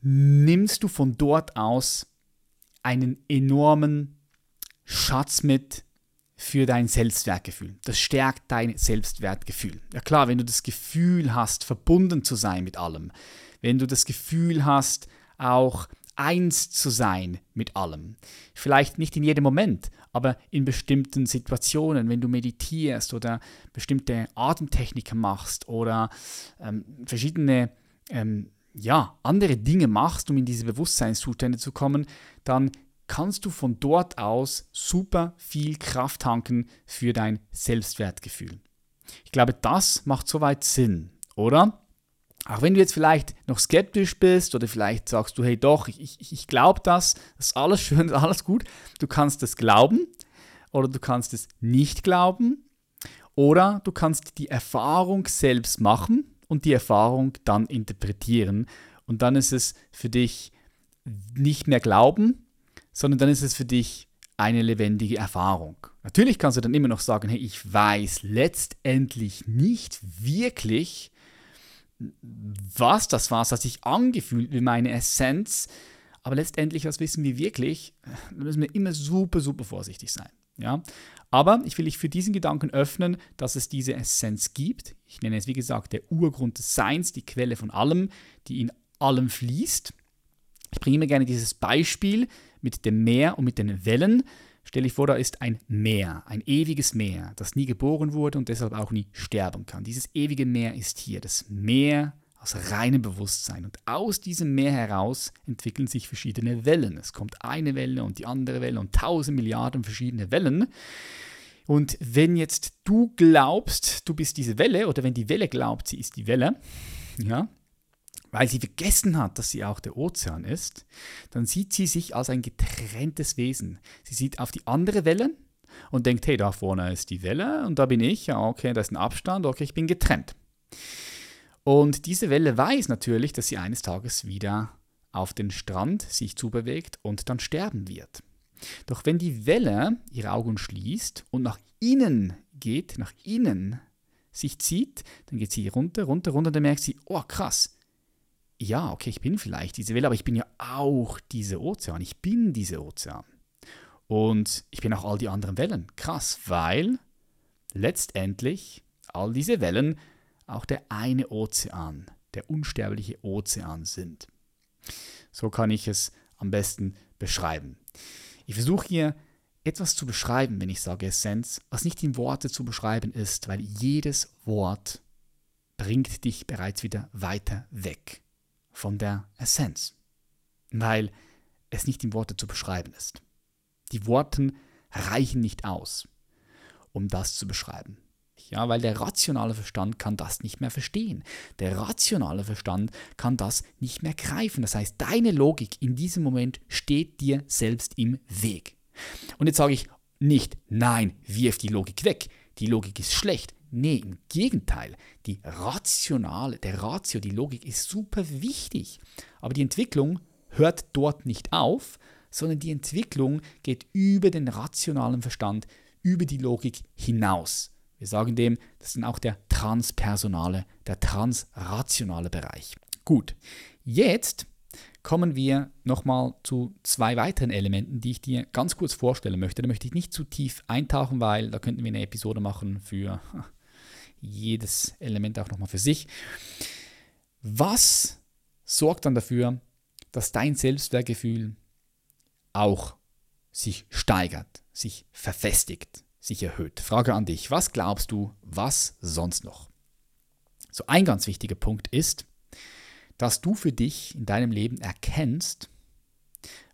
nimmst du von dort aus einen enormen Schatz mit für dein Selbstwertgefühl. Das stärkt dein Selbstwertgefühl. Ja klar, wenn du das Gefühl hast, verbunden zu sein mit allem, wenn du das Gefühl hast, auch eins zu sein mit allem. Vielleicht nicht in jedem Moment, aber in bestimmten Situationen, wenn du meditierst oder bestimmte Atemtechniken machst oder ähm, verschiedene ähm, ja, andere Dinge machst, um in diese Bewusstseinszustände zu kommen, dann kannst du von dort aus super viel Kraft tanken für dein Selbstwertgefühl. Ich glaube, das macht soweit Sinn, oder? Auch wenn du jetzt vielleicht noch skeptisch bist oder vielleicht sagst du, hey doch, ich, ich, ich glaube das, das ist alles schön, ist alles gut. Du kannst es glauben oder du kannst es nicht glauben oder du kannst die Erfahrung selbst machen und die Erfahrung dann interpretieren. Und dann ist es für dich nicht mehr Glauben, sondern dann ist es für dich eine lebendige Erfahrung. Natürlich kannst du dann immer noch sagen, hey, ich weiß letztendlich nicht wirklich, was das war, das hat sich angefühlt wie meine Essenz, aber letztendlich, was wissen wir wirklich? Da müssen wir immer super, super vorsichtig sein. Ja? Aber ich will dich für diesen Gedanken öffnen, dass es diese Essenz gibt. Ich nenne es, wie gesagt, der Urgrund des Seins, die Quelle von allem, die in allem fließt. Ich bringe mir gerne dieses Beispiel mit dem Meer und mit den Wellen. Stell dich vor, da ist ein Meer, ein ewiges Meer, das nie geboren wurde und deshalb auch nie sterben kann. Dieses ewige Meer ist hier, das Meer aus reinem Bewusstsein. Und aus diesem Meer heraus entwickeln sich verschiedene Wellen. Es kommt eine Welle und die andere Welle und tausend Milliarden verschiedene Wellen. Und wenn jetzt du glaubst, du bist diese Welle, oder wenn die Welle glaubt, sie ist die Welle, ja, weil sie vergessen hat, dass sie auch der Ozean ist, dann sieht sie sich als ein getrenntes Wesen. Sie sieht auf die andere Welle und denkt, hey, da vorne ist die Welle und da bin ich, ja, okay, da ist ein Abstand, okay, ich bin getrennt. Und diese Welle weiß natürlich, dass sie eines Tages wieder auf den Strand sich zubewegt und dann sterben wird. Doch wenn die Welle ihre Augen schließt und nach innen geht, nach innen sich zieht, dann geht sie runter, runter, runter, dann merkt sie, oh krass, ja, okay, ich bin vielleicht diese Welle, aber ich bin ja auch diese Ozean, ich bin diese Ozean. Und ich bin auch all die anderen Wellen. Krass, weil letztendlich all diese Wellen auch der eine Ozean, der unsterbliche Ozean sind. So kann ich es am besten beschreiben. Ich versuche hier etwas zu beschreiben, wenn ich sage Essenz, was nicht in Worte zu beschreiben ist, weil jedes Wort bringt dich bereits wieder weiter weg von der Essenz, weil es nicht in Worte zu beschreiben ist. Die Worte reichen nicht aus, um das zu beschreiben. Ja, weil der rationale Verstand kann das nicht mehr verstehen. Der rationale Verstand kann das nicht mehr greifen. Das heißt, deine Logik in diesem Moment steht dir selbst im Weg. Und jetzt sage ich nicht, nein, wirf die Logik weg. Die Logik ist schlecht. Nee, im Gegenteil. Die rationale, der Ratio, die Logik ist super wichtig. Aber die Entwicklung hört dort nicht auf, sondern die Entwicklung geht über den rationalen Verstand, über die Logik hinaus. Wir sagen dem, das ist auch der transpersonale, der transrationale Bereich. Gut, jetzt kommen wir nochmal zu zwei weiteren Elementen, die ich dir ganz kurz vorstellen möchte. Da möchte ich nicht zu tief eintauchen, weil da könnten wir eine Episode machen für jedes Element auch nochmal für sich. Was sorgt dann dafür, dass dein Selbstwertgefühl auch sich steigert, sich verfestigt? sich erhöht. Frage an dich, was glaubst du, was sonst noch? So ein ganz wichtiger Punkt ist, dass du für dich in deinem Leben erkennst,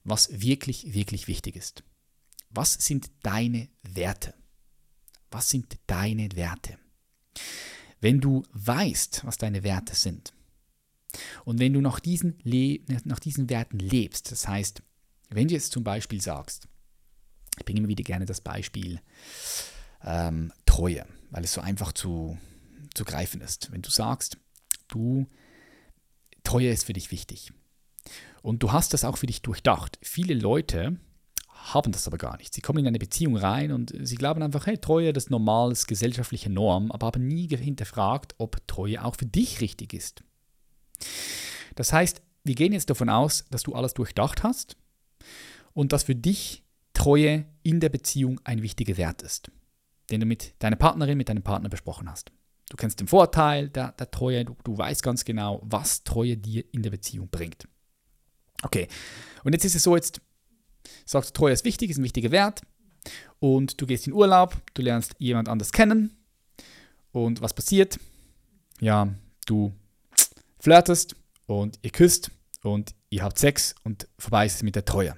was wirklich, wirklich wichtig ist. Was sind deine Werte? Was sind deine Werte? Wenn du weißt, was deine Werte sind und wenn du nach diesen, nach diesen Werten lebst, das heißt, wenn du jetzt zum Beispiel sagst, ich bringe immer wieder gerne das Beispiel ähm, Treue, weil es so einfach zu, zu greifen ist. Wenn du sagst, du, Treue ist für dich wichtig und du hast das auch für dich durchdacht. Viele Leute haben das aber gar nicht. Sie kommen in eine Beziehung rein und sie glauben einfach, hey, Treue, das ist normal, das ist gesellschaftliche Norm, aber haben nie hinterfragt, ob Treue auch für dich richtig ist. Das heißt, wir gehen jetzt davon aus, dass du alles durchdacht hast und dass für dich Treue in der Beziehung ein wichtiger Wert ist, den du mit deiner Partnerin, mit deinem Partner besprochen hast. Du kennst den Vorteil der, der Treue, du, du weißt ganz genau, was Treue dir in der Beziehung bringt. Okay, und jetzt ist es so, jetzt sagst Treue ist wichtig, ist ein wichtiger Wert und du gehst in Urlaub, du lernst jemand anders kennen und was passiert? Ja, du flirtest und ihr küsst und ihr habt Sex und vorbei ist es mit der Treue.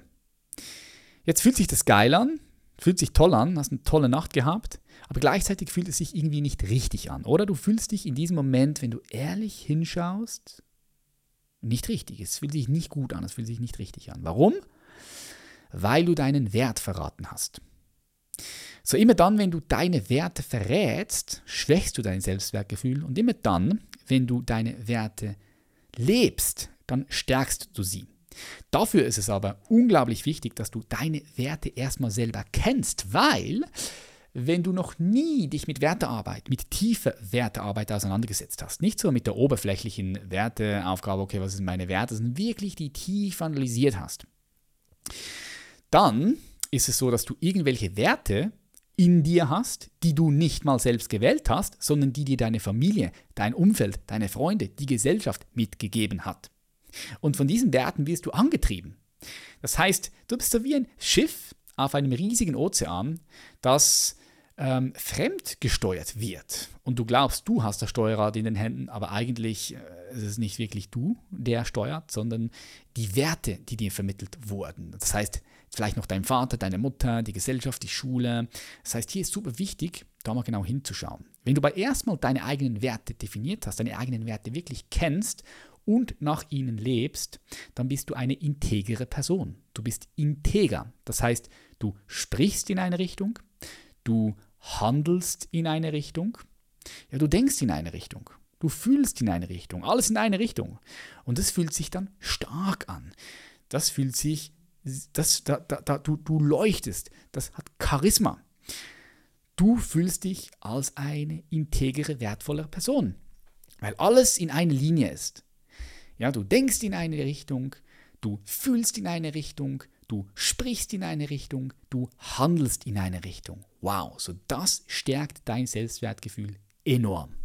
Jetzt fühlt sich das geil an, fühlt sich toll an, hast eine tolle Nacht gehabt, aber gleichzeitig fühlt es sich irgendwie nicht richtig an. Oder du fühlst dich in diesem Moment, wenn du ehrlich hinschaust, nicht richtig. Es fühlt sich nicht gut an, es fühlt sich nicht richtig an. Warum? Weil du deinen Wert verraten hast. So immer dann, wenn du deine Werte verrätst, schwächst du dein Selbstwertgefühl und immer dann, wenn du deine Werte lebst, dann stärkst du sie. Dafür ist es aber unglaublich wichtig, dass du deine Werte erstmal selber kennst, weil wenn du noch nie dich mit Wertearbeit, mit tiefer Wertearbeit auseinandergesetzt hast, nicht so mit der oberflächlichen Werteaufgabe, okay, was sind meine Werte, sondern wirklich die tief analysiert hast, dann ist es so, dass du irgendwelche Werte in dir hast, die du nicht mal selbst gewählt hast, sondern die dir deine Familie, dein Umfeld, deine Freunde, die Gesellschaft mitgegeben hat. Und von diesen Werten wirst du angetrieben. Das heißt, du bist so wie ein Schiff auf einem riesigen Ozean, das ähm, fremdgesteuert wird. Und du glaubst, du hast das Steuerrad in den Händen, aber eigentlich äh, ist es nicht wirklich du, der steuert, sondern die Werte, die dir vermittelt wurden. Das heißt, vielleicht noch dein Vater, deine Mutter, die Gesellschaft, die Schule. Das heißt, hier ist super wichtig, da mal genau hinzuschauen. Wenn du bei erstmal deine eigenen Werte definiert hast, deine eigenen Werte wirklich kennst und nach ihnen lebst, dann bist du eine integere Person. Du bist integer. Das heißt, du sprichst in eine Richtung, du handelst in eine Richtung, ja, du denkst in eine Richtung, du fühlst in eine Richtung, alles in eine Richtung. Und das fühlt sich dann stark an. Das fühlt sich das, da, da, da, du, du leuchtest, das hat Charisma. Du fühlst dich als eine integere, wertvolle Person, weil alles in einer Linie ist. Ja, du denkst in eine Richtung, du fühlst in eine Richtung, du sprichst in eine Richtung, du handelst in eine Richtung. Wow, so das stärkt dein Selbstwertgefühl enorm.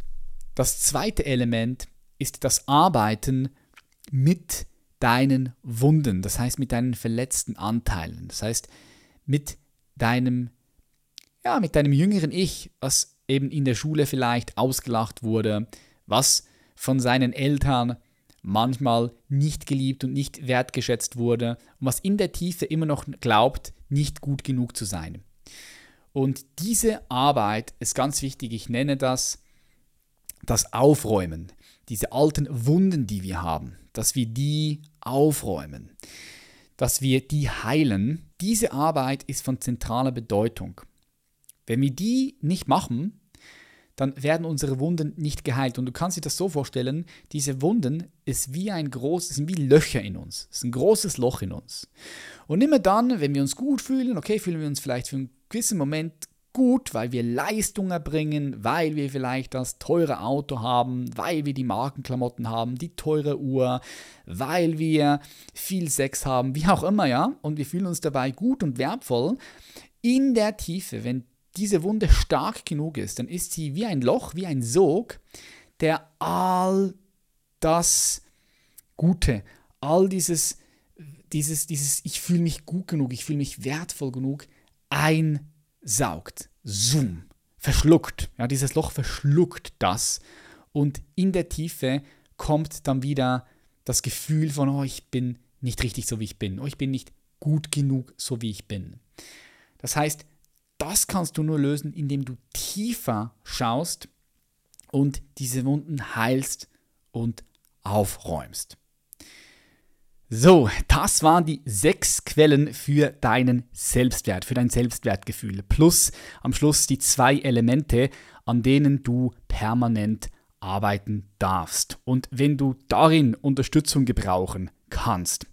Das zweite Element ist das Arbeiten mit deinen Wunden, das heißt mit deinen verletzten Anteilen, das heißt mit deinem, ja, mit deinem jüngeren Ich, was eben in der Schule vielleicht ausgelacht wurde, was von seinen Eltern manchmal nicht geliebt und nicht wertgeschätzt wurde und was in der Tiefe immer noch glaubt, nicht gut genug zu sein. Und diese Arbeit ist ganz wichtig, ich nenne das das Aufräumen, diese alten Wunden, die wir haben, dass wir die aufräumen, dass wir die heilen, diese Arbeit ist von zentraler Bedeutung. Wenn wir die nicht machen, dann werden unsere Wunden nicht geheilt. Und du kannst dir das so vorstellen, diese Wunden ist wie ein großes, sind wie Löcher in uns. Es ist ein großes Loch in uns. Und immer dann, wenn wir uns gut fühlen, okay, fühlen wir uns vielleicht für einen gewissen Moment gut, weil wir Leistung erbringen, weil wir vielleicht das teure Auto haben, weil wir die Markenklamotten haben, die teure Uhr, weil wir viel Sex haben, wie auch immer, ja, und wir fühlen uns dabei gut und wertvoll. In der Tiefe, wenn diese Wunde stark genug ist, dann ist sie wie ein Loch, wie ein Sog, der all das Gute, all dieses, dieses, dieses, ich fühle mich gut genug, ich fühle mich wertvoll genug, ein saugt, zoom, verschluckt. Ja, dieses Loch verschluckt das und in der Tiefe kommt dann wieder das Gefühl von, oh, ich bin nicht richtig so, wie ich bin, oh, ich bin nicht gut genug, so wie ich bin. Das heißt, das kannst du nur lösen, indem du tiefer schaust und diese Wunden heilst und aufräumst. So, das waren die sechs Quellen für deinen Selbstwert, für dein Selbstwertgefühl. Plus am Schluss die zwei Elemente, an denen du permanent arbeiten darfst. Und wenn du darin Unterstützung gebrauchen kannst,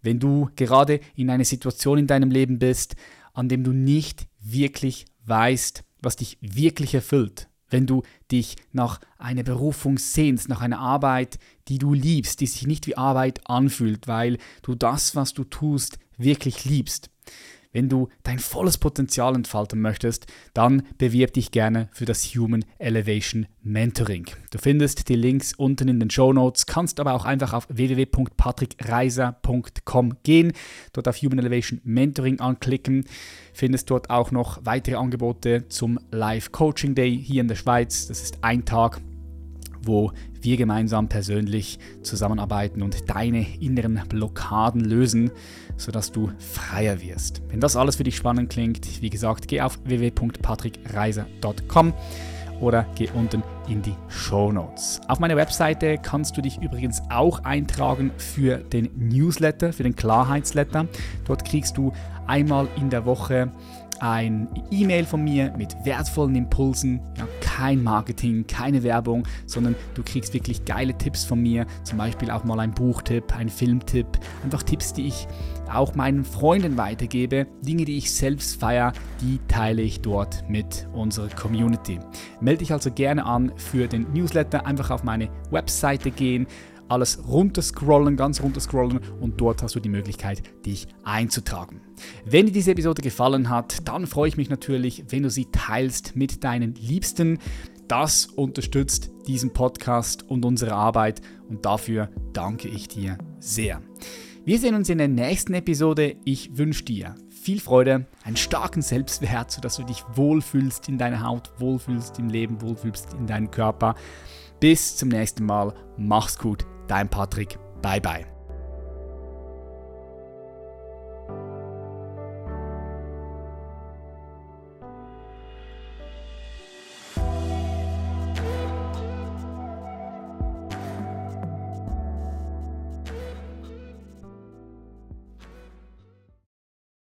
wenn du gerade in einer Situation in deinem Leben bist, an dem du nicht wirklich weißt, was dich wirklich erfüllt, wenn du dich nach einer Berufung sehnst, nach einer Arbeit, die du liebst, die sich nicht wie Arbeit anfühlt, weil du das, was du tust, wirklich liebst. Wenn du dein volles Potenzial entfalten möchtest, dann bewirb dich gerne für das Human Elevation Mentoring. Du findest die Links unten in den Show Notes, kannst aber auch einfach auf www.patrickreiser.com gehen, dort auf Human Elevation Mentoring anklicken, findest dort auch noch weitere Angebote zum Live Coaching Day hier in der Schweiz. Das ist ein Tag wo wir gemeinsam persönlich zusammenarbeiten und deine inneren Blockaden lösen, sodass du freier wirst. Wenn das alles für dich spannend klingt, wie gesagt, geh auf www.patrickreiser.com oder geh unten in die Show Notes. Auf meiner Webseite kannst du dich übrigens auch eintragen für den Newsletter, für den Klarheitsletter. Dort kriegst du einmal in der Woche ein E-Mail von mir mit wertvollen Impulsen. Ja, kein Marketing, keine Werbung, sondern du kriegst wirklich geile Tipps von mir. Zum Beispiel auch mal ein Buchtipp, ein Filmtipp. Einfach Tipps, die ich auch meinen Freunden weitergebe. Dinge, die ich selbst feiere, die teile ich dort mit unserer Community. Melde dich also gerne an für den Newsletter. Einfach auf meine Webseite gehen alles runterscrollen, ganz runterscrollen und dort hast du die Möglichkeit, dich einzutragen. Wenn dir diese Episode gefallen hat, dann freue ich mich natürlich, wenn du sie teilst mit deinen Liebsten. Das unterstützt diesen Podcast und unsere Arbeit und dafür danke ich dir sehr. Wir sehen uns in der nächsten Episode. Ich wünsche dir viel Freude, einen starken Selbstwert, sodass du dich wohlfühlst in deiner Haut, wohlfühlst im Leben, wohlfühlst in deinem Körper. Bis zum nächsten Mal. Mach's gut dein Patrick. Bye bye.